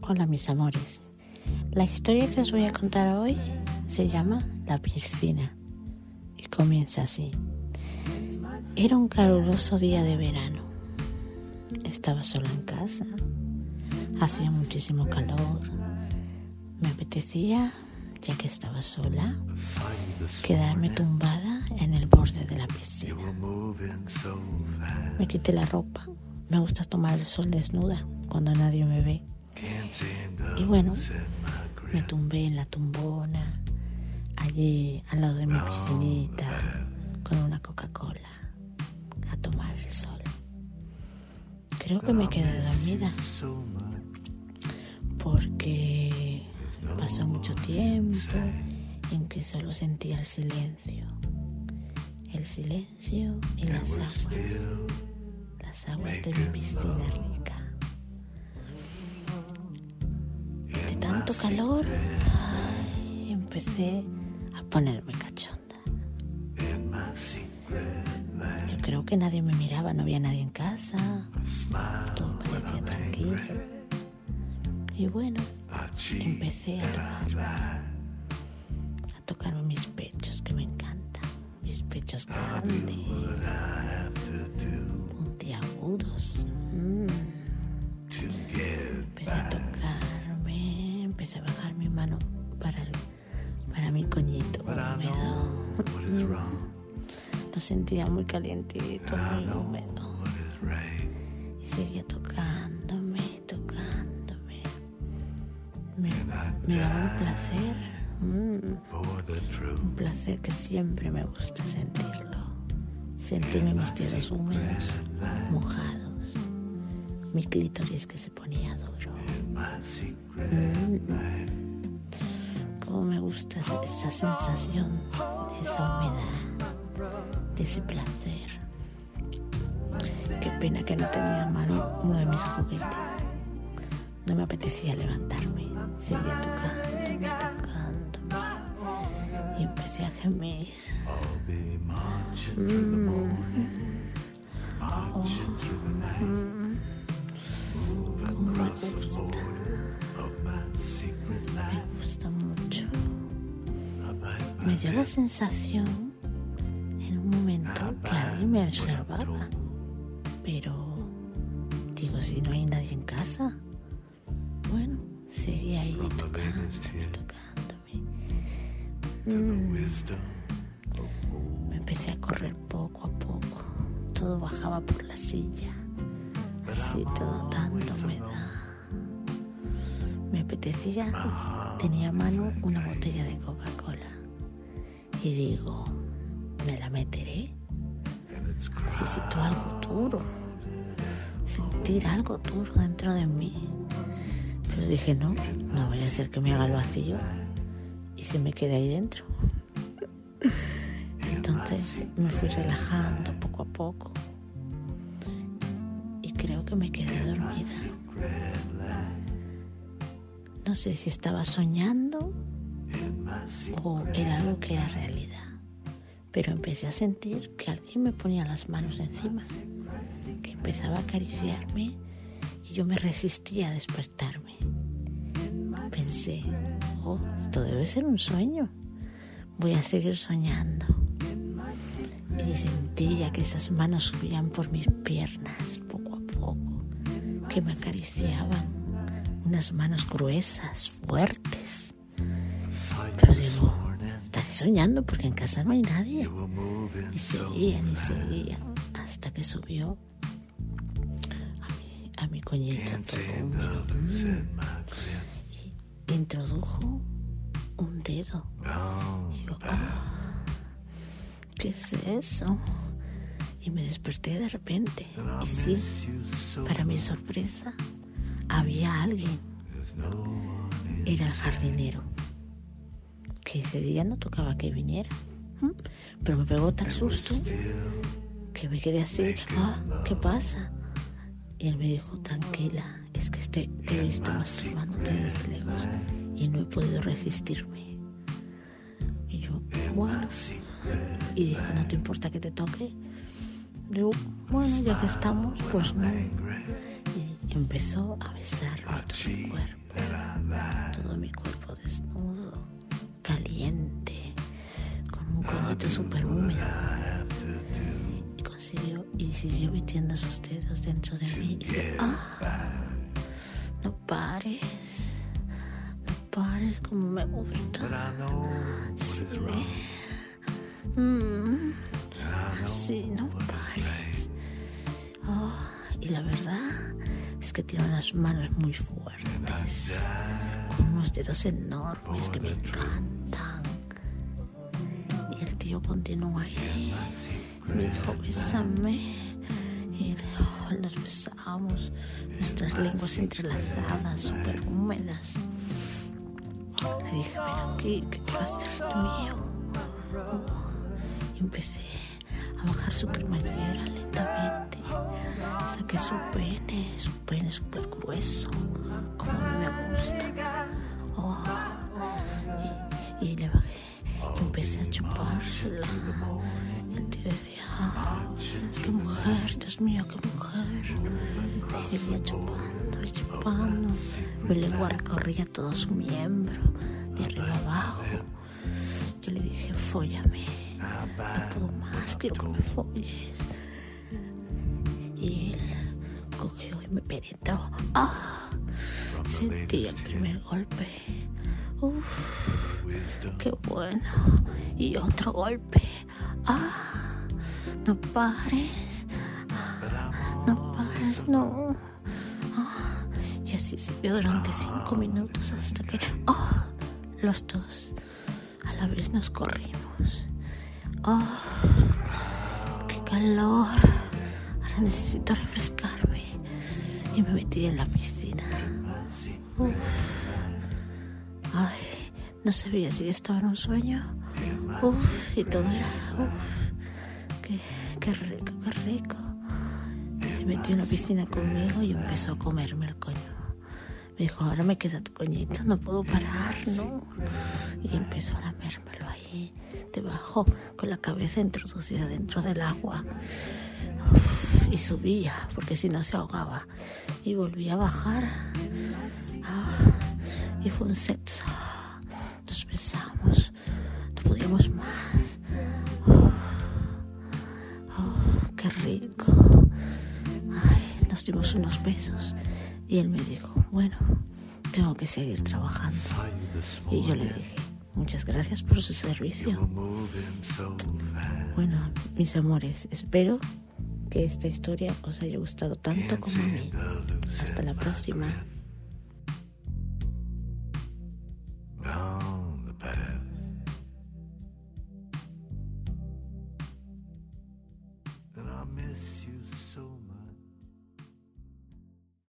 Hola mis amores. La historia que os voy a contar hoy se llama La piscina y comienza así. Era un caluroso día de verano. Estaba sola en casa. Hacía muchísimo calor. Me apetecía, ya que estaba sola, quedarme tumbada en el borde de la piscina. Me quité la ropa. Me gusta tomar el sol desnuda cuando nadie me ve. Y bueno, me tumbé en la tumbona, allí al lado de mi piscinita, con una Coca-Cola, a tomar el sol. Creo que me quedé dormida, porque pasó mucho tiempo en que solo sentía el silencio, el silencio y las aguas, las aguas de mi piscina rica. tanto calor, empecé a ponerme cachonda. Yo creo que nadie me miraba, no había nadie en casa, todo parecía tranquilo. Y bueno, empecé a tocar, a tocarme mis pechos, que me encantan, mis pechos grandes, puntiagudos. Mm. Empecé a tocar empecé a bajar mi mano para, para mi coñito húmedo. Lo sentía muy calientito, muy húmedo. Y seguía tocándome, tocándome. Me, me daba un placer. Mm. un placer que siempre me gusta sentirlo. Sentirme mis dedos húmedos, mojados. Mi clítoris que se ponía duro. Cómo me gusta esa, sensación, esa humedad, de ese placer. Qué pena que no tenía a mano uno de mis juguetes. No me apetecía levantarme. Seguía tocándome. Y empecé a gemir. Me gusta. Mucho. Me dio la sensación en un momento que alguien me observaba. Pero digo, si no hay nadie en casa. Bueno, seguía ahí tocándome, tocándome. Mm. Me empecé a correr poco a poco. Todo bajaba por la silla. Así todo tanto me da. Me apetecía, tenía a mano una botella de Coca-Cola. Y digo, ¿me la meteré? Necesito algo duro. Sentir algo duro dentro de mí. Pero dije, no, no vaya a ser que me haga el vacío y se me quede ahí dentro. Entonces me fui relajando poco a poco y creo que me quedé dormida. No sé si estaba soñando o era algo que era realidad, pero empecé a sentir que alguien me ponía las manos encima, que empezaba a acariciarme y yo me resistía a despertarme. Pensé, esto debe ser un sueño, voy a seguir soñando. Y sentía que esas manos subían por mis piernas poco a poco, que me acariciaban unas manos gruesas, fuertes. Pero digo, estaré soñando porque en casa no hay nadie. Y seguían y seguían hasta que subió a mi, a mi coñito introdujo un dedo. Yo, ah, ¿qué es eso? Y me desperté de repente. Y sí, para mi sorpresa, había alguien. Era el jardinero. Que ese día no tocaba que viniera. Pero me pegó tal susto que me quedé así. Ah, ¿qué pasa? Y él me dijo, tranquila, es que este, te he visto masturbándote desde lejos y no he podido resistirme. Y yo, bueno. Y dijo, ¿no te importa que te toque? digo, bueno, ya que estamos, pues no. Y empezó a besarme todo mi cuerpo, todo mi cuerpo desnudo, caliente, con un coñito súper húmedo. Consiguió, y siguió metiendo sus dedos dentro de mí. Y yo, ah, no pares, no pares como me gusta. Sí. Mm, así, no pares. Oh, y la verdad es que tiene unas manos muy fuertes, con unos dedos enormes que me encantan. Y el tío continúa ahí. Me dijo, bésame. Y nos besamos, nuestras lenguas entrelazadas, súper húmedas. Le dije, pero aquí, ¿qué vas a hacer mío? Y empecé a bajar su cremallera lentamente. Saqué su pene, su pene súper grueso, como a mí me gusta. Oh, y, y le bajé y empecé a chupársela. Tío decía, "Ah, qué mujer, Dios mío, qué mujer. Y seguía chupando y chupando. Mi lengua recorría todo su miembro, de arriba abajo. Yo le dije, fóllame. No puedo más, quiero que me folles. Y él cogió y me penetró. ¡Ah! Sentí el primer golpe. Uf, qué bueno. Y otro golpe. ¡Ah! No pares. Ah, No pares, no. Ah, y así siguió durante cinco minutos hasta que ah, los dos a la vez nos corrimos. ¡Qué calor! Ahora necesito refrescarme. Y me metí en la piscina. Ay, no sabía si estaba en un sueño. Uf, y todo era. Uf, qué, qué rico, qué rico. Y se metió en la piscina conmigo y empezó a comerme el coño. Me dijo, ahora me queda tu coñito, no puedo parar, ¿no? Y empezó a lamérmelo ahí, debajo, con la cabeza introducida dentro del agua. Uf, y subía, porque si no se ahogaba. Y volvía a bajar. Ah, y fue un sexo. Nos besamos. No podíamos más. Oh, oh, qué rico. Ay, nos dimos unos besos. Y él me dijo, bueno, tengo que seguir trabajando. Y yo le dije, muchas gracias por su servicio. Bueno, mis amores, espero que esta historia os haya gustado tanto como a mí. Hasta la próxima.